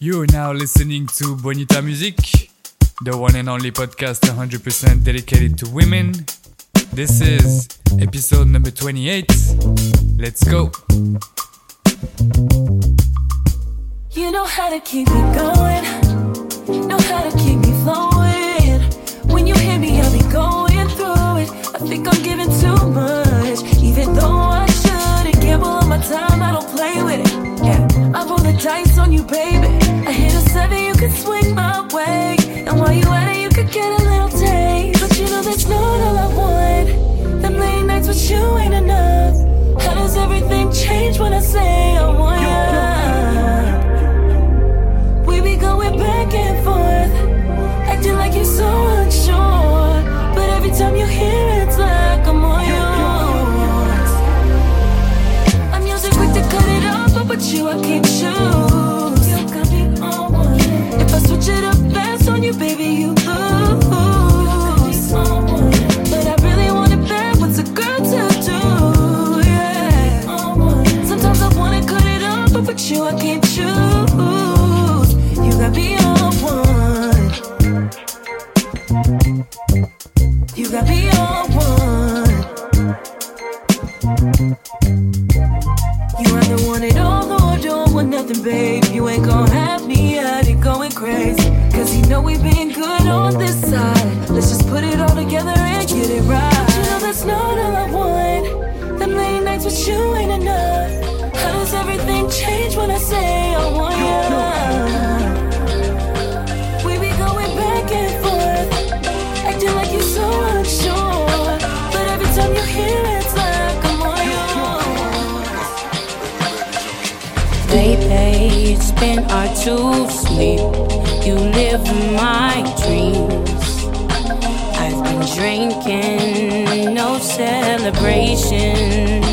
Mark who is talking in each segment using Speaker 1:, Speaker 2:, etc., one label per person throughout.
Speaker 1: You are now listening to Bonita Music, the one and only podcast 100% dedicated to women. This is episode number 28. Let's go.
Speaker 2: You know how to keep me going, know how to keep me flowing. When you hear me, I'll be going through it. I think I'm giving too much, even though I shouldn't gamble on my time. I don't play with it. Yeah, I roll the dice on you, baby could swing my way. And while you at it, you could get a little taste. But you know that's not all I want. Them late nights with you ain't enough. How does everything change when I say? to
Speaker 3: sleep. You live my dreams. I've been drinking, no celebration.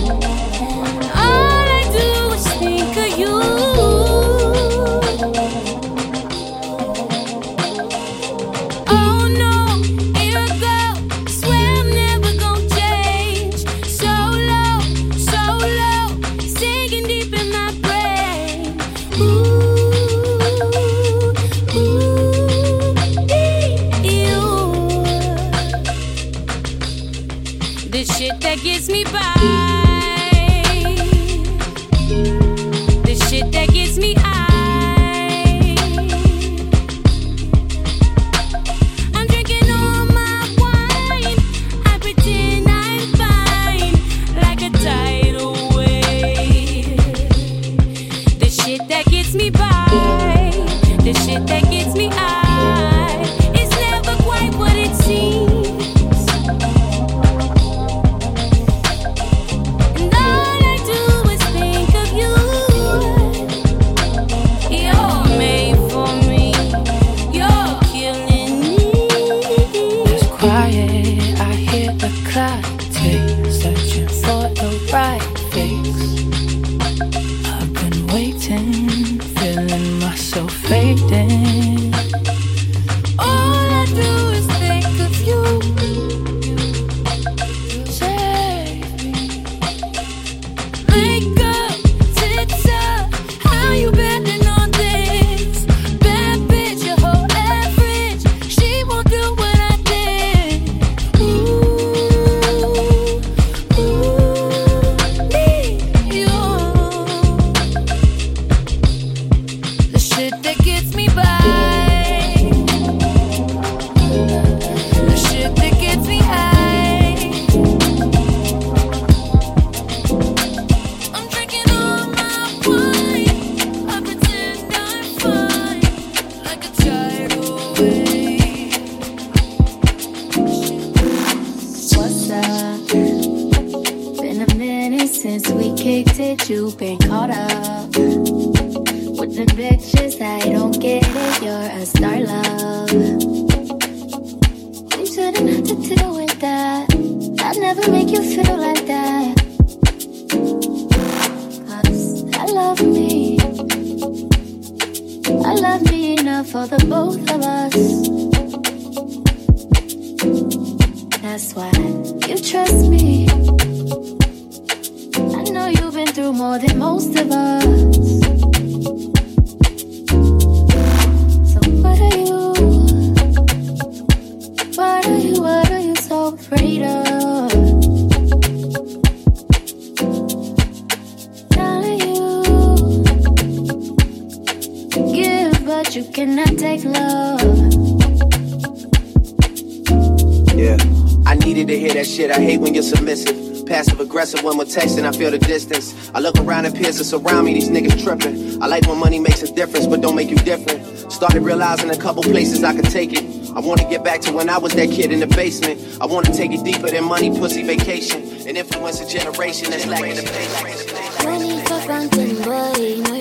Speaker 3: Shit. I
Speaker 4: hate when you're submissive. Passive aggressive when we're texting, I feel the distance. I look around and peers that's around me, these niggas tripping. I like when money makes a difference, but don't make you different. Started realizing a couple places I could take it. I wanna get back to when I was that kid in the basement. I wanna take it deeper than money, pussy, vacation. And influence a generation that's lacking the patience.
Speaker 5: No need for fronting, boy.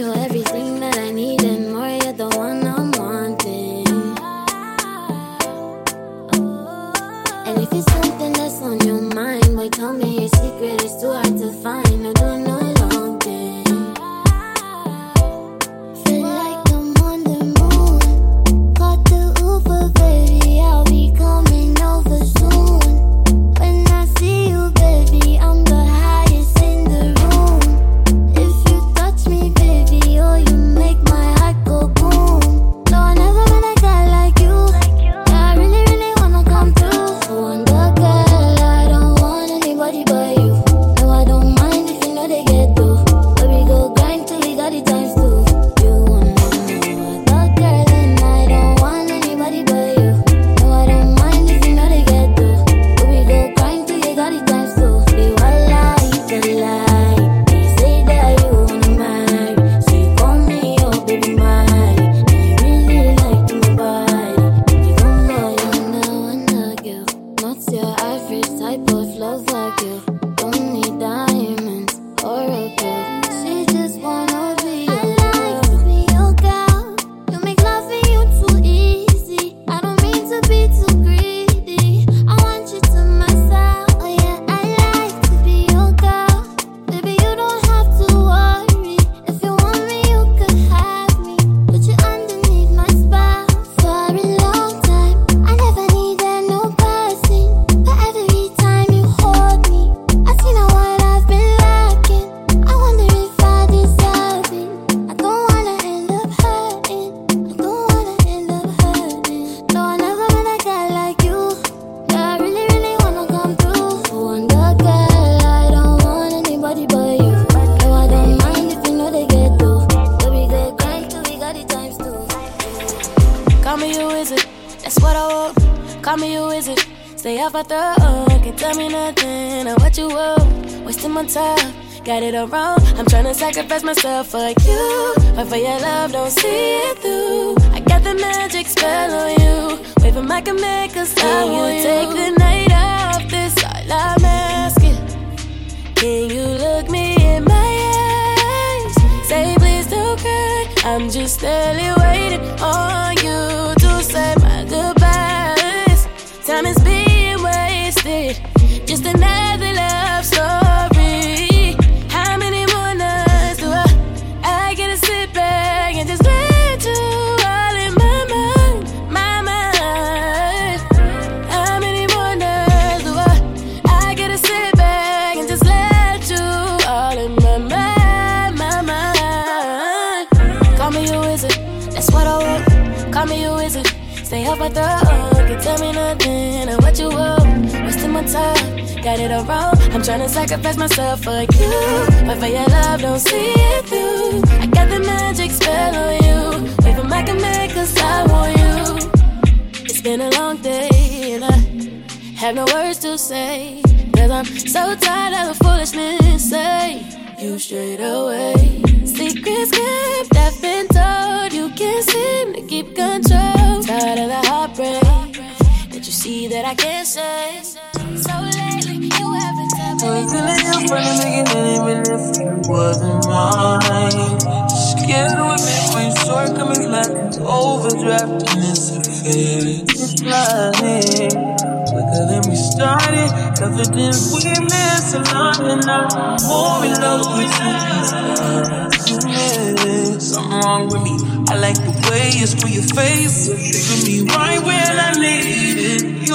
Speaker 5: Secret. It's too hard to find. Myself for you, but
Speaker 6: for your love, don't see it through. I got the magic spell on you, waving my can make us Can you I'm tryna sacrifice myself for you, but for your love, don't see it through. I got the magic spell on you, my can make us I want you. It's been a long day and I have no words to say. Cause I'm so tired of the foolishness. Say you straight away. Secrets kept, I've been told. You can't seem to keep control. Tired of the heartbreak that you see that I can't say. So lately, haven't
Speaker 7: I you from the beginning, even if it wasn't mine. Scared what make my short coming like an overdraft and it's a fade. It's lying. Quicker than we started, evident we miss a lot and I'm more in love with you. Something wrong with me. I like the way you screw your face. For me, right when I need it.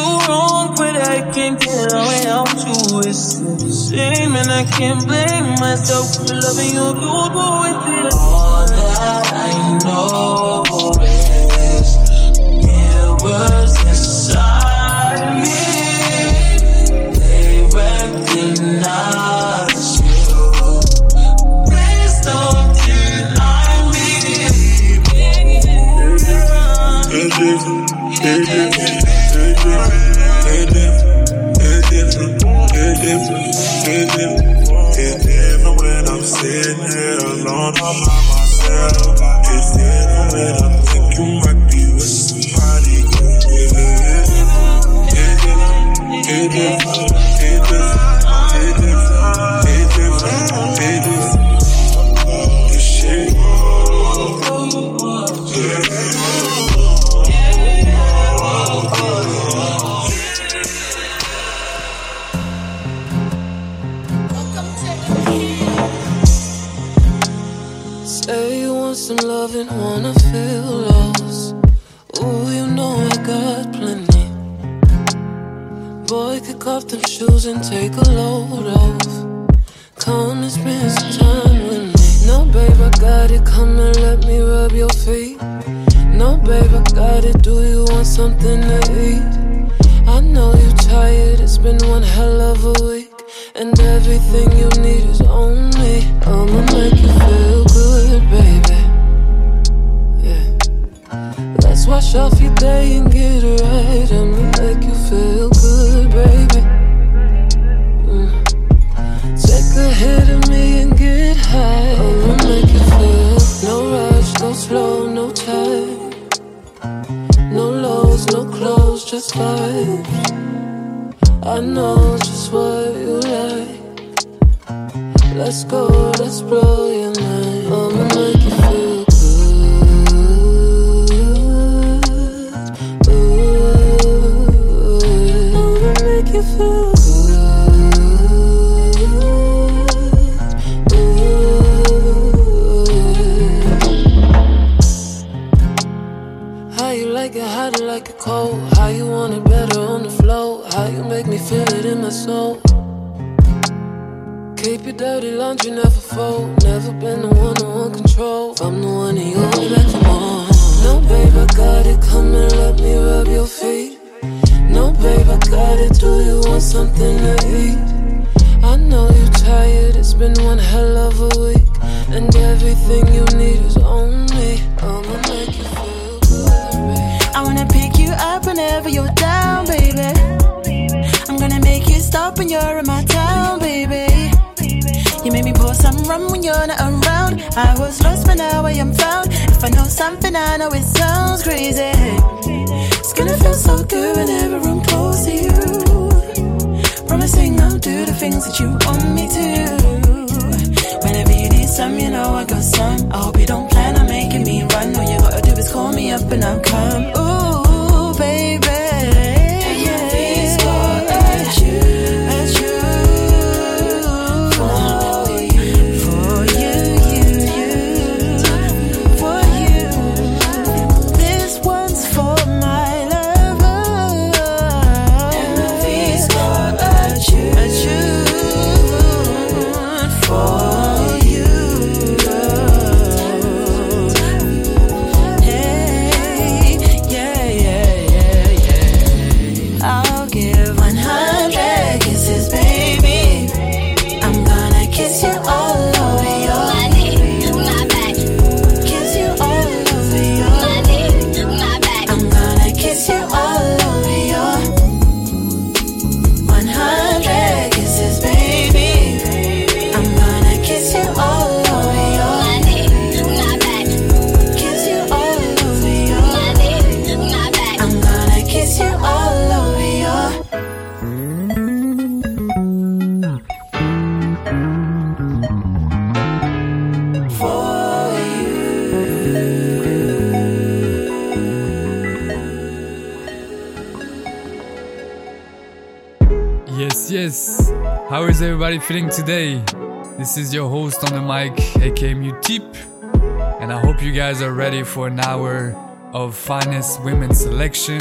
Speaker 7: Wrong, but I can't get away you. It's a shame, and I can't blame myself for loving you. You do with it. All that I know is was inside me. They recognize you. All by myself. I just didn't let I
Speaker 8: loving, wanna feel lost. Ooh, you know I got plenty. Boy, kick off them shoes and take a load off. Come and spend some time with me. No, babe, I got it. Come and let me rub your feet. No, babe, I got it. Do you want something to eat? I know you're tired. It's been one hell of a week. And everything you need is been one hell of a week. And everything you need is on me. I'ma make you feel good.
Speaker 9: I wanna pick you up whenever you're down, baby. I'm gonna make you stop when you're in my town, baby. You make me pour some rum when you're not around. I was lost, but now I am found. If I know something, I know it sounds crazy. It's gonna feel so good whenever I'm close to you. Promising I'll do the things that you want me to. Some, you know I got some. I hope you don't plan on making me run. All you gotta do is call me up and I'll come. Ooh,
Speaker 1: How is everybody feeling today? This is your host on the mic, aka Mutip, and I hope you guys are ready for an hour of finest women selection.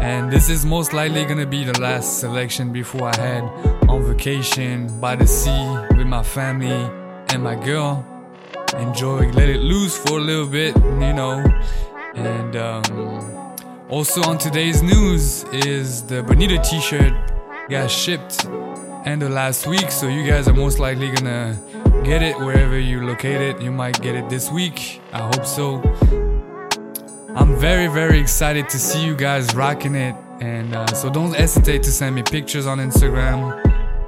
Speaker 1: And this is most likely gonna be the last selection before I head on vacation by the sea with my family and my girl. Enjoy, let it loose for a little bit, you know. And um, also on today's news is the Bonita t-shirt got shipped end of last week, so you guys are most likely gonna get it wherever you locate it. You might get it this week. I hope so. I'm very, very excited to see you guys rocking it, and uh, so don't hesitate to send me pictures on Instagram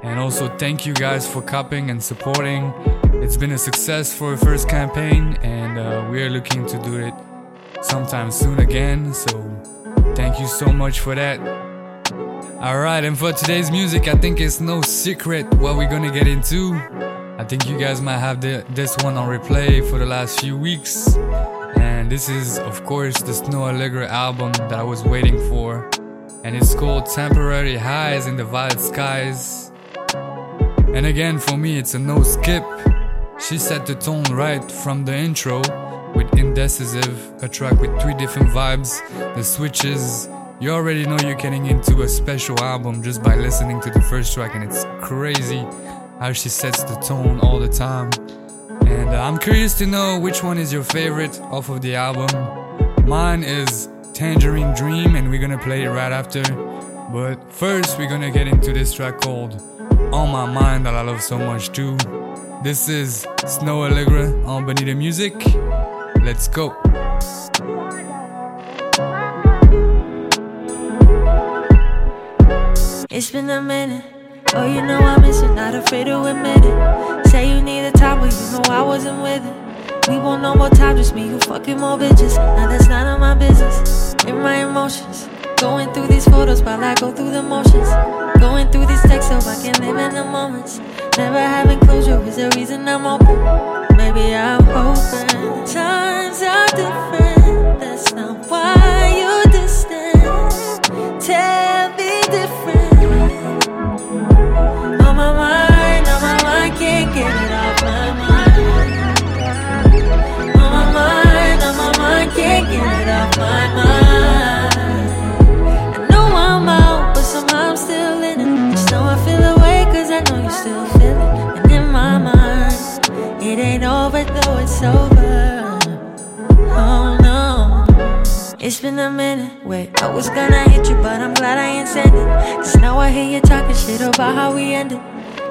Speaker 1: And also, thank you guys for copying and supporting. It's been a success for a first campaign, and uh, we are looking to do it sometime soon again. So, thank you so much for that. Alright, and for today's music, I think it's no secret what we're gonna get into. I think you guys might have the, this one on replay for the last few weeks. And this is, of course, the Snoh Aalegra album that I was waiting for. And it's called Temporary Highs in the Violet Skies. And again, for me, it's a no skip. She set the tone right from the intro with Indecisive, a track with three different vibes, the switches, you already know you're getting into a special album just by listening to the first track, and it's crazy how she sets the tone all the time. And uh, I'm curious to know which one is your favorite off of the album. Mine is Tangerine Dream, and we're gonna play it right after. But first, we're gonna get into this track called On My Mind that I love so much too. This is Snoh Aalegra on Bonita Music. Let's go.
Speaker 10: It's been a minute. Oh, you know I miss it, not afraid to admit it. Say you need a time, but you know I wasn't with it. We want no more time, just me, you fucking more bitches. Now that's none of my business. In my emotions, going through these photos while I go through the motions. Going through these texts so I can live in the moments. Never having closure is the reason I'm open. Maybe I'm hoping times are different. That's not why you're distant. Tell me different. Been a minute. Wait, I was gonna hit you, but I'm glad I ain't said it. Cause now I hear you talking shit about how we ended.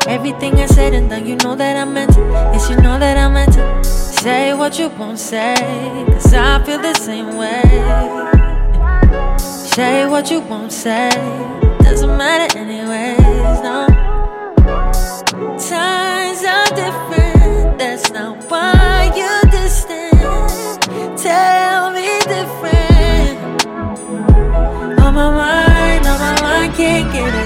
Speaker 10: Everything I said and done, you know that I meant it. Yes, you know that I meant it. Say what you won't say, cause I feel the same way. Say what you won't say, doesn't matter anyways, no. Times it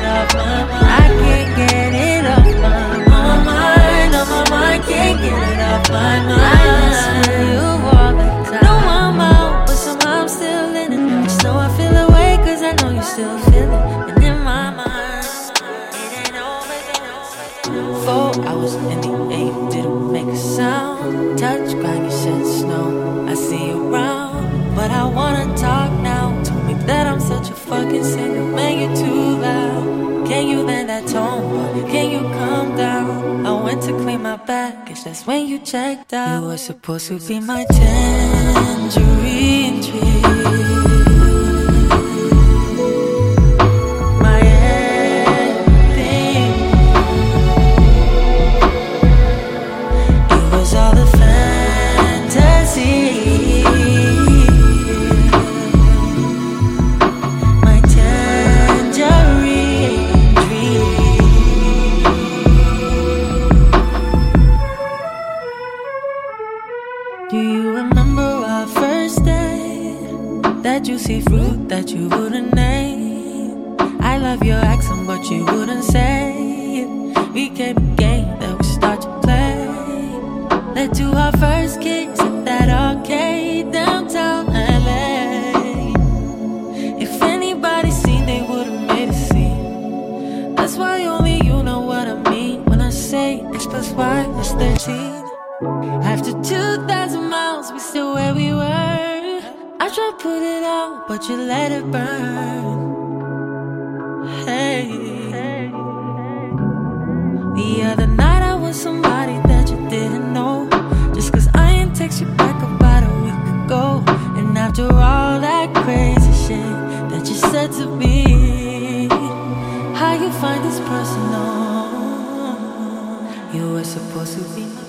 Speaker 10: supposed to be my tangerine was somebody that you didn't know. Just cause I ain't text you back about a week ago. And after all that crazy shit that you said to me, how you find this personal? You were supposed to be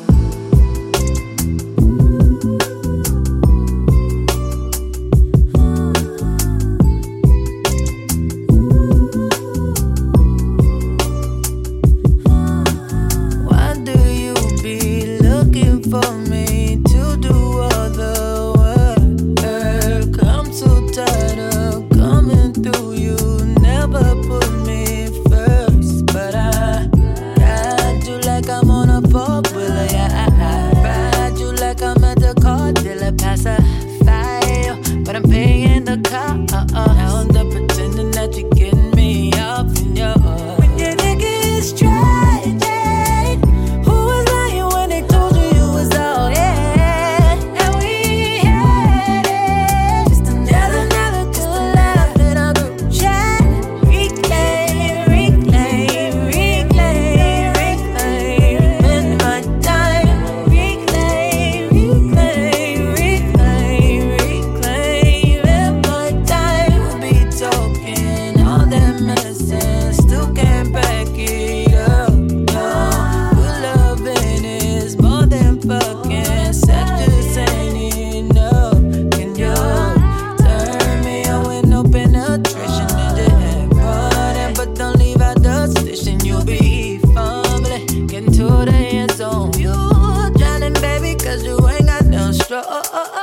Speaker 10: oh,
Speaker 11: oh, oh.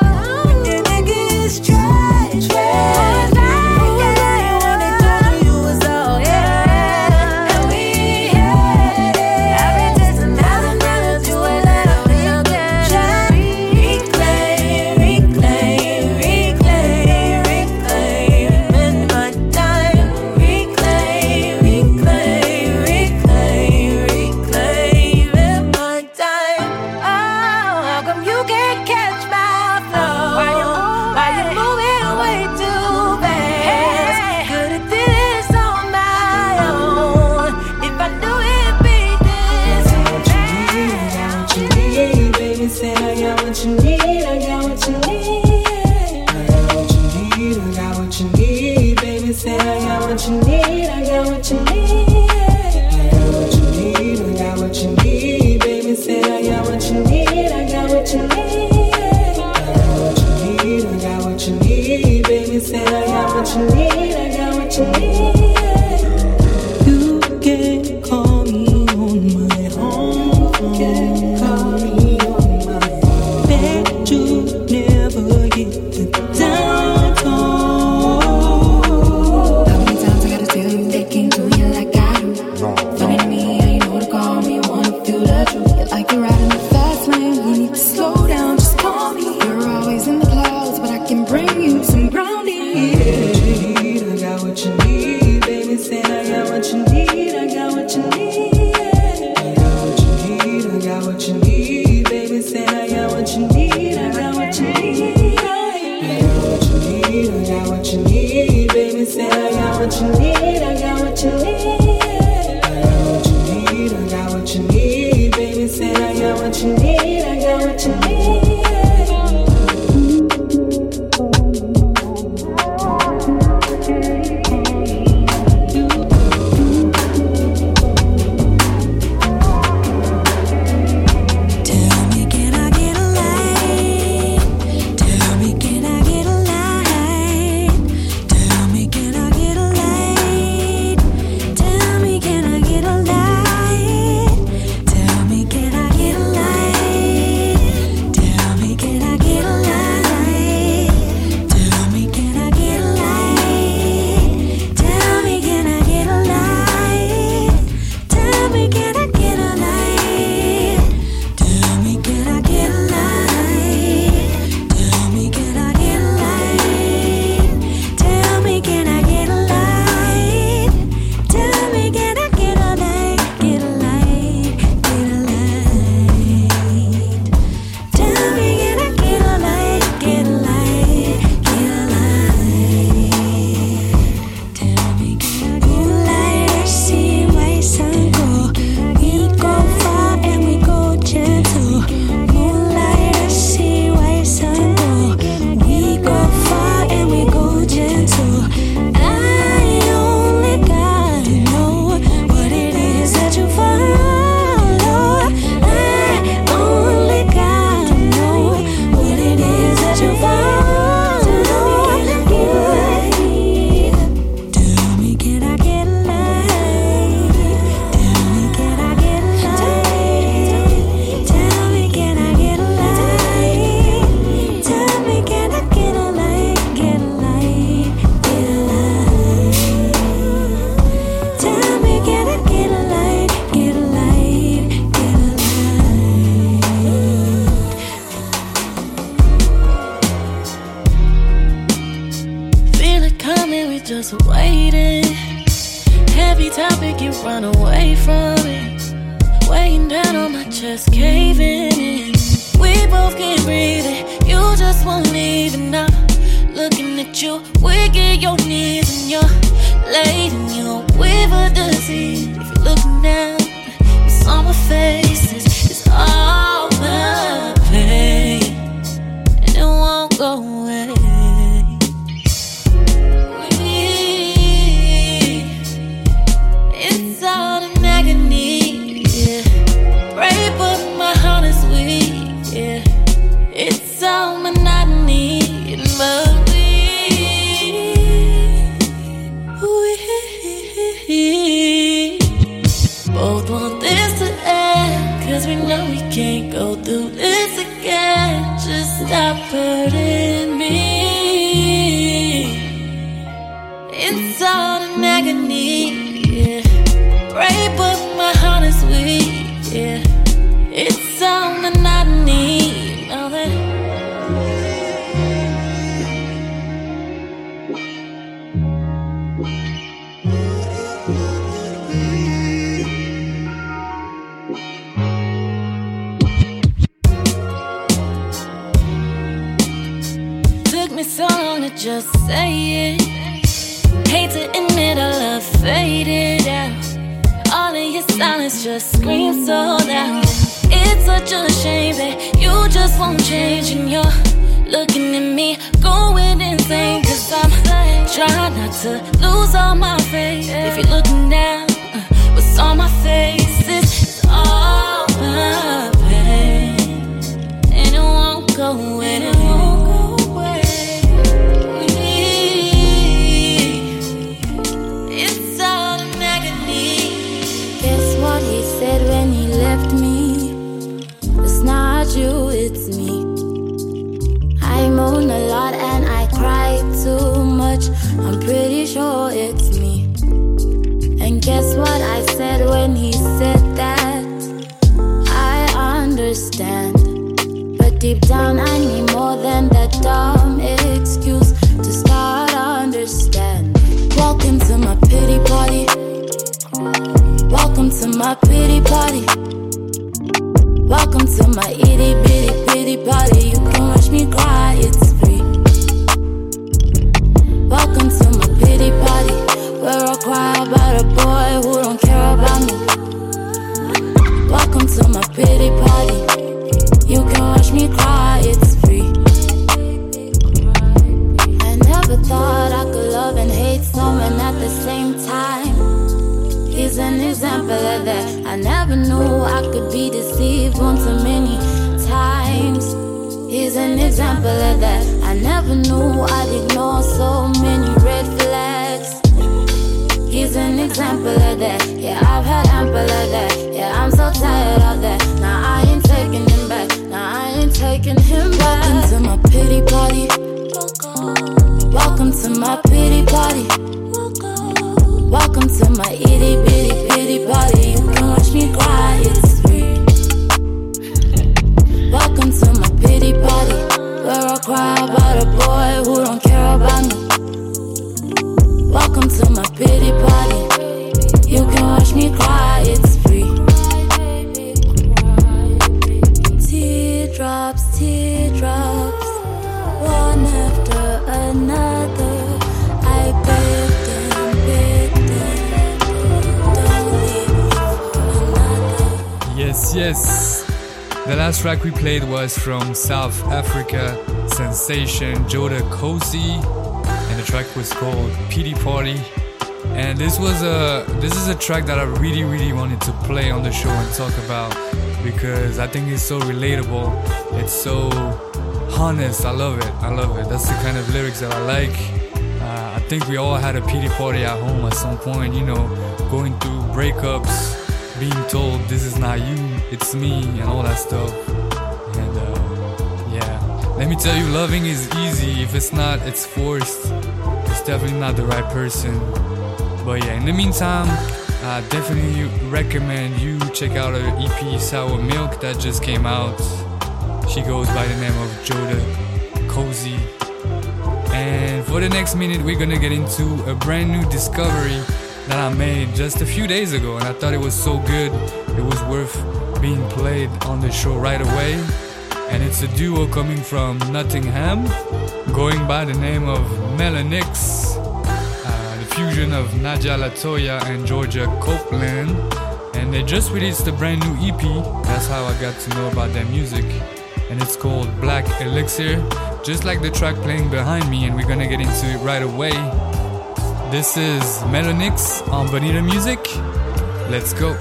Speaker 11: need, baby. Say I got what you need, I got what you need. I got what you need, I got what you need, baby. Say I got what you need.
Speaker 12: just
Speaker 11: say
Speaker 10: it. Hate to admit I love faded out. All of your silence just screams so loud. It's such a shame that you
Speaker 6: just won't change and you're looking at me going insane. Cause I'm trying not to lose all my faith. If you're looking down, uh, what's on my face? It's all my pain, and it won't go
Speaker 5: anywhere. Party. Welcome to my itty bitty pity party. You can watch me cry, it's free. Welcome to my pity party, where I cry about a boy who don't care about me. Welcome to my pity party. You can watch me cry, it's free. I never thought I could love and hate someone at the same time. He's an example of that. I never knew I could be deceived one too many times. He's an example of that. I never knew I'd ignore so many red flags. He's an example of that. Yeah, I've had ample of that. Yeah, I'm so tired of that. Now I ain't taking him back. Now I ain't taking him back. Welcome to my pity party. Welcome to my pity party. Welcome to my itty bitty pity party. You can watch me cry, it's free. Welcome to my pity party, where I cry about a boy who don't care about me. Welcome to my pity party. You can watch me cry,
Speaker 1: Yes. The last track we played was from South Africa sensation Joda Cozy, and the track was called Pity Party. And this was a this is a track that I really really wanted to play on the show and talk about because I think it's so relatable. It's so honest. I love it. I love it. That's the kind of lyrics that I like. Uh, I think we all had a pity party at home at some point. You know, going through breakups, being told this is not you, it's me, and all that stuff. And uh, yeah, let me tell you, loving is easy. If it's not, it's forced. It's definitely not the right person. But yeah, in the meantime, I definitely recommend you check out her EP Sour Milk that just came out. She goes by the name of Joda Cozy. And for the next minute, we're gonna get into a brand new discovery that I made just a few days ago, and I thought it was so good, it was worth being played on the show right away. And it's a duo coming from Nottingham, going by the name of Melanix, uh, the fusion of Nadia Latoya and Georgia Copeland. And they just released a brand new EP. That's how I got to know about their music. And it's called Black Elixir, just like the track playing behind me, and we're gonna get into it right away. This is Melanix on Bonita Music. Let's go.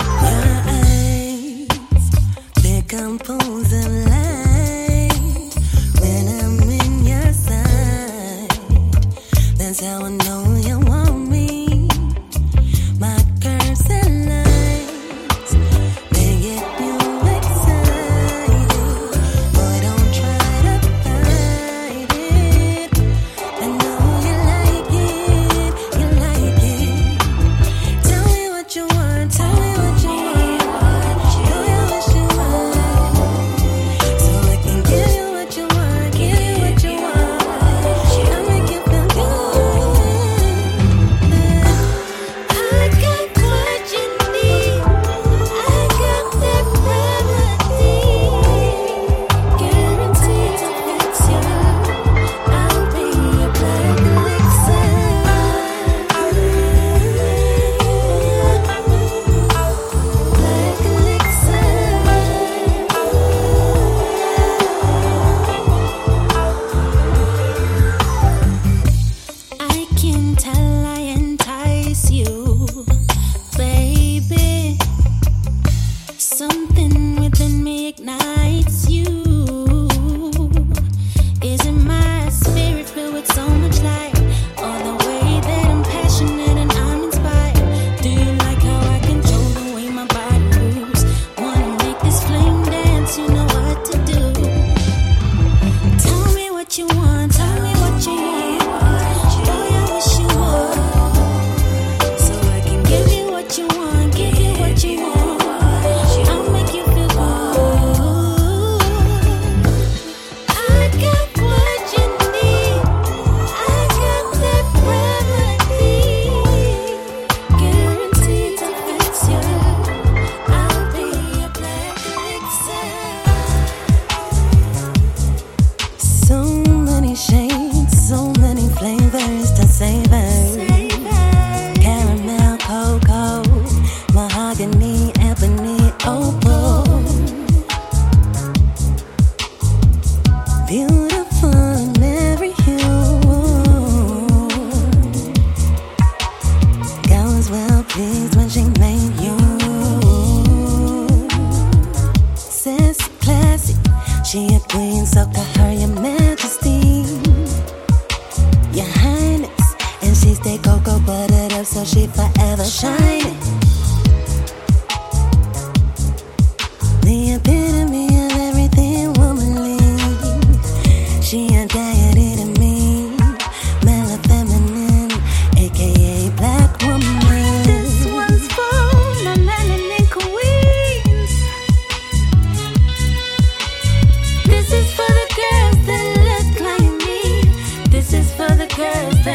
Speaker 11: Is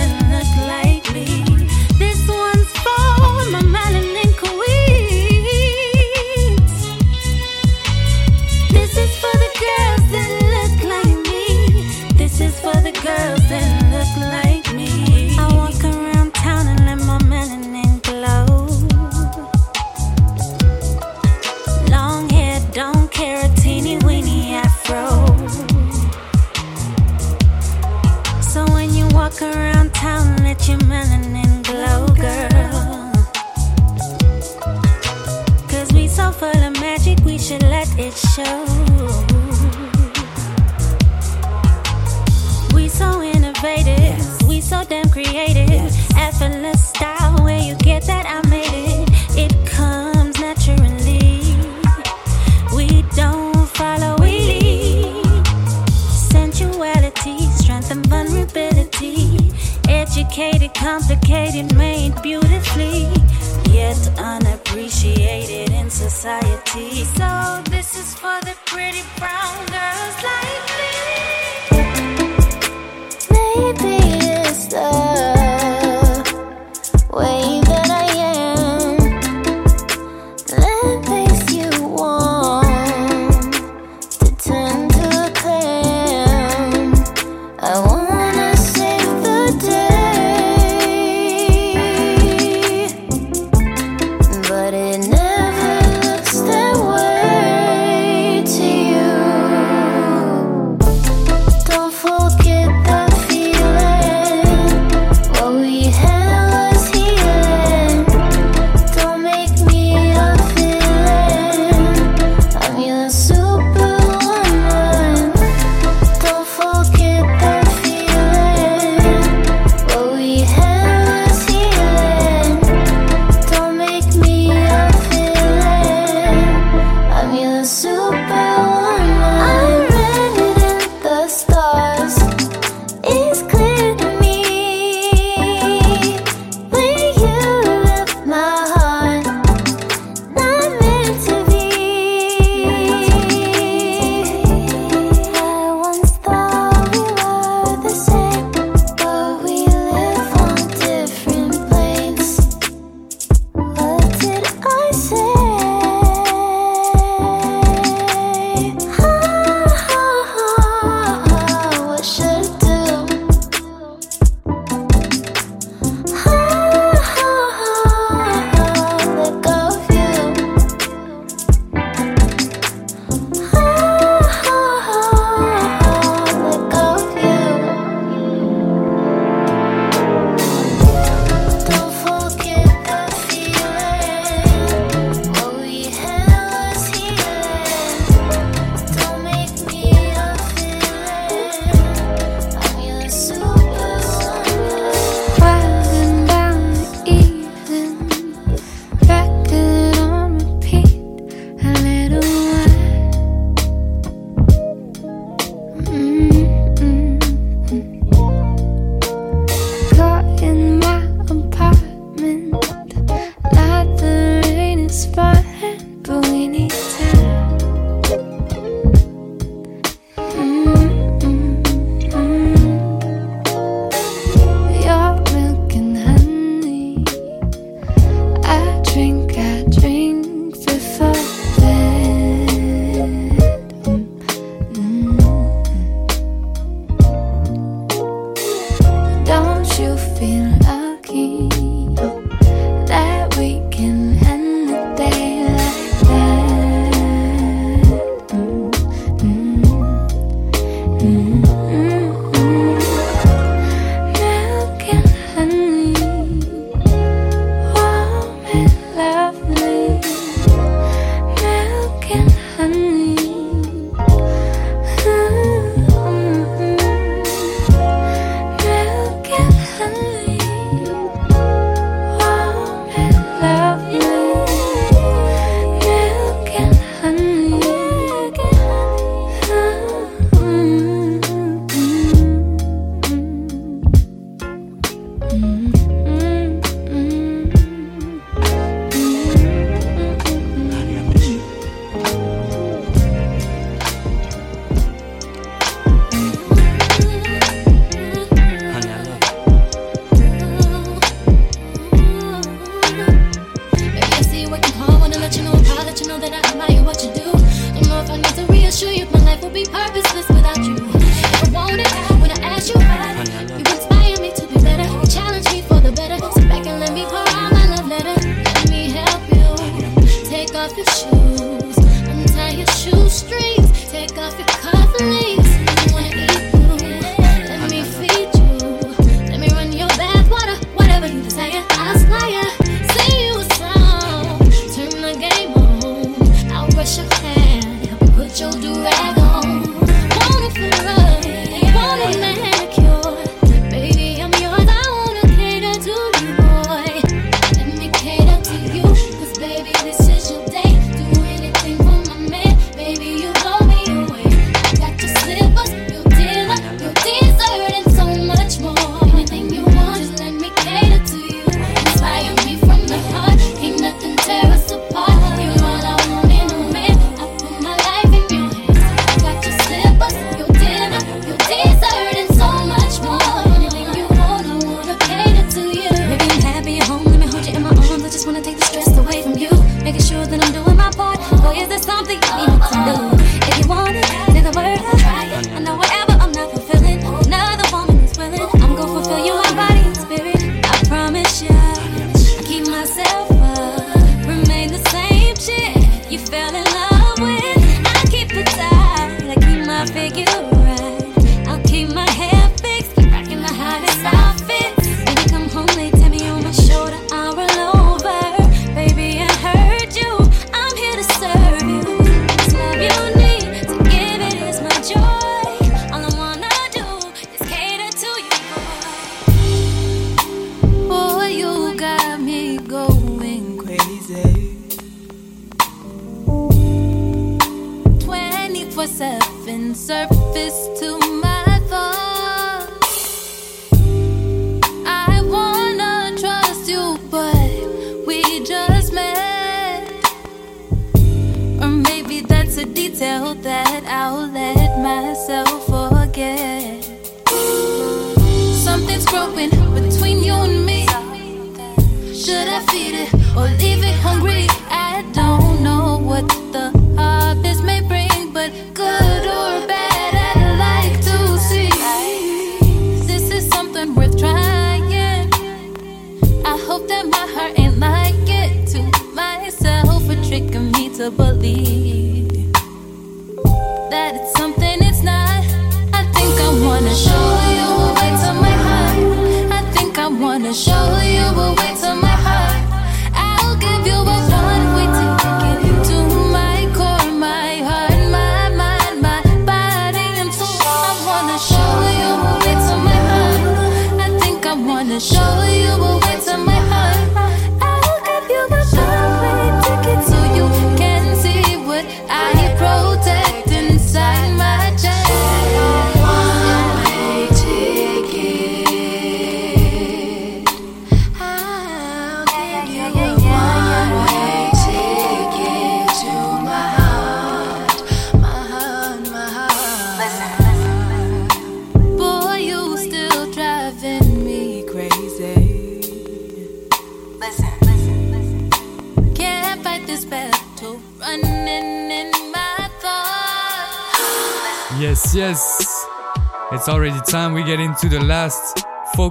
Speaker 11: shoes, untie your
Speaker 1: shoestrings, take off your cufflinks.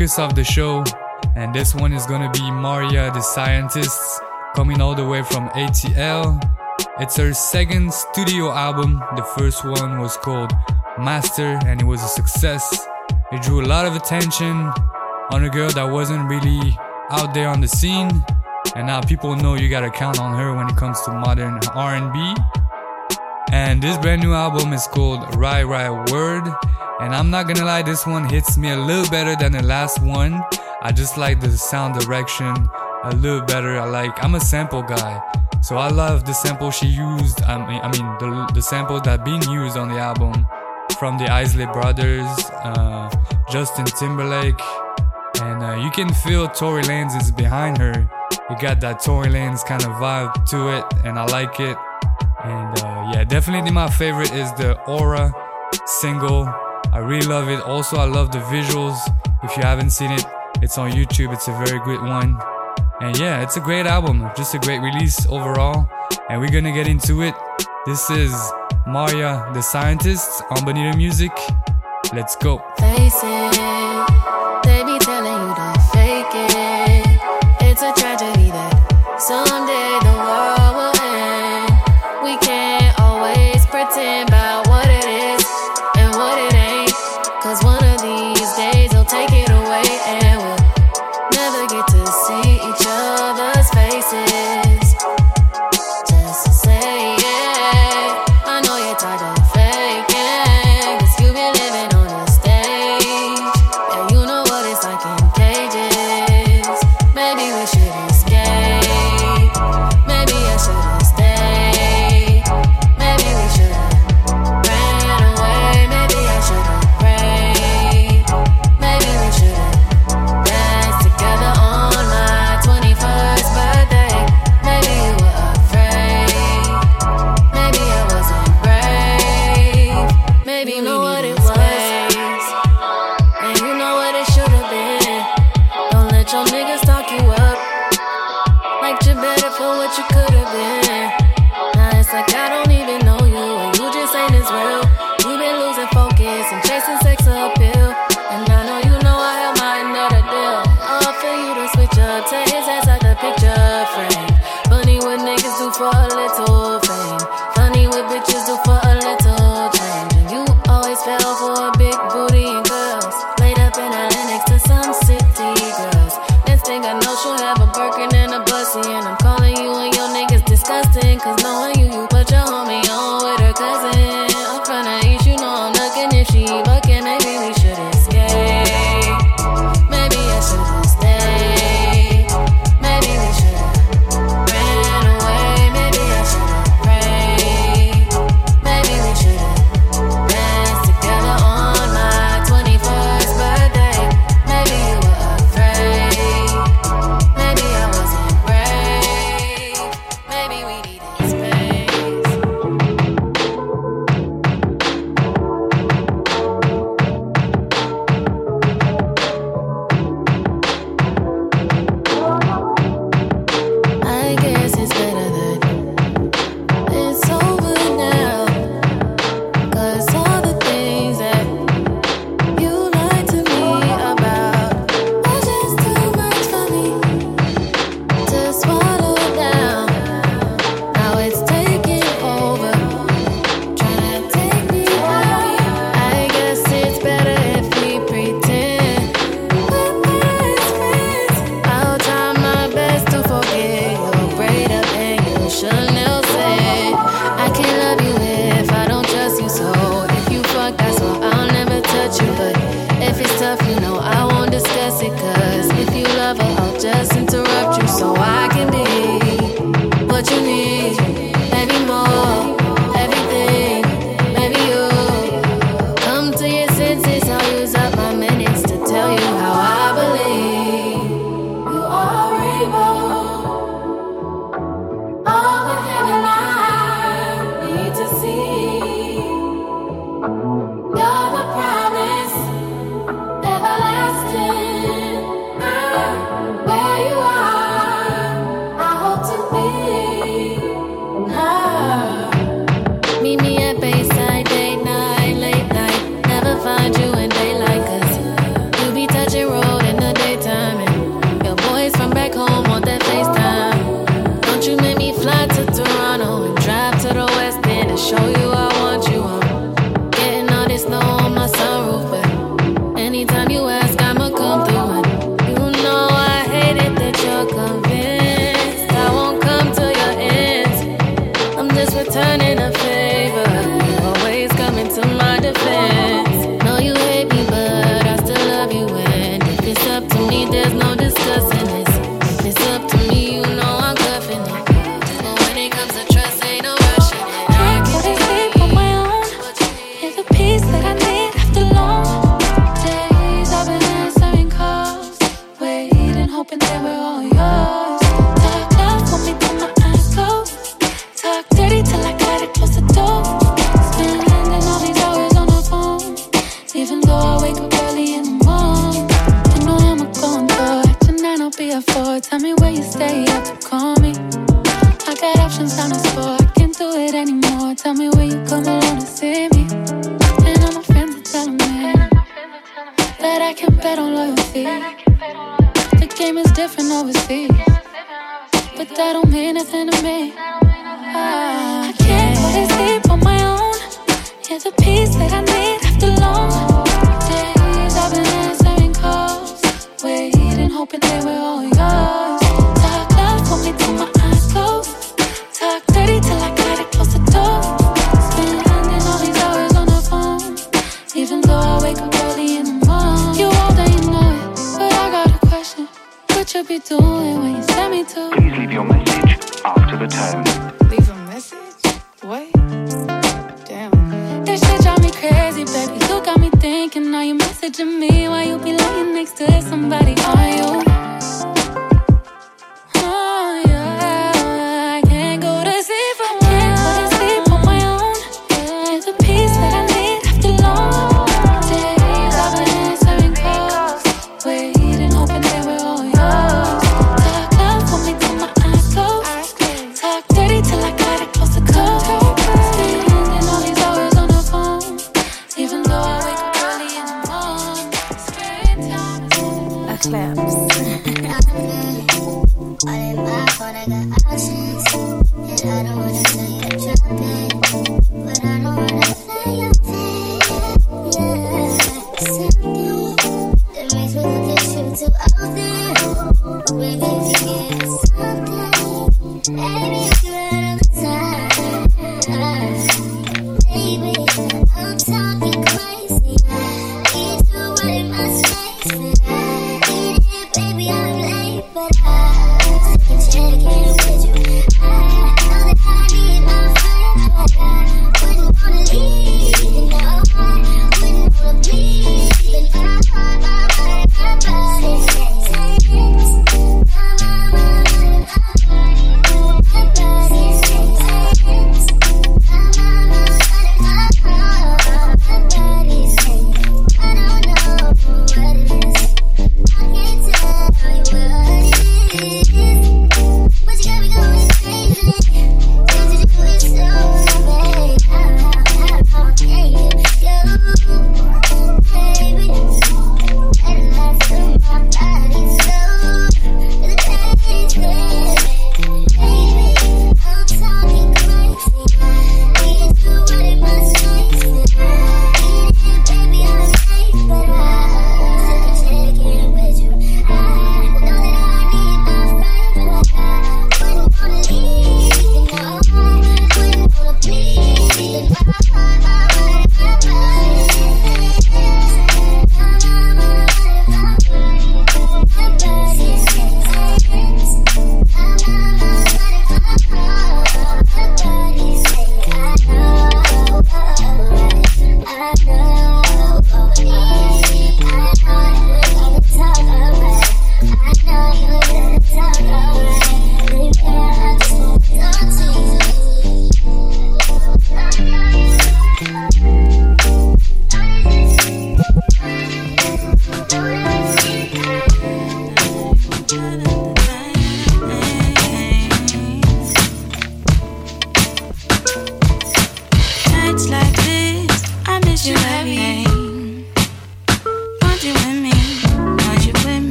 Speaker 1: Focus of the show. And this one is gonna be Mariah the Scientist, coming all the way from ATL. It's her second studio album. The first one was called Master and it was a success. It drew a lot of attention on a girl that wasn't really out there on the scene. And now people know you gotta count on her when it comes to modern R&B. And this brand new album is called Ry Ry World. And I'm not gonna lie, this one hits me a little better than the last one. I just like the sound direction a little better. I like, I'm a sample guy. So I love the sample she used. I mean, I mean the, the sample that being used on the album from the Isley Brothers, uh, Justin Timberlake. And uh, you can feel Tory Lanez is behind her. You got that Tory Lanez kind of vibe to it, and I like it. And uh, yeah, definitely my favorite is the Aura single. I really love it. Also, I love the visuals. If you haven't seen it, it's on YouTube. It's a very good one. And yeah, it's a great album. Just a great release overall. And we're gonna get into it. This is Mariah the Scientist on Bonita Music. Let's go.